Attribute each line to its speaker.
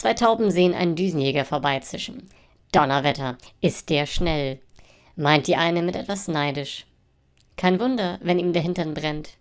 Speaker 1: Zwei Tauben sehen einen Düsenjäger vorbeizischen. Donnerwetter, ist der schnell, meint die eine mit etwas neidisch. Kein Wunder, wenn ihm der Hintern brennt.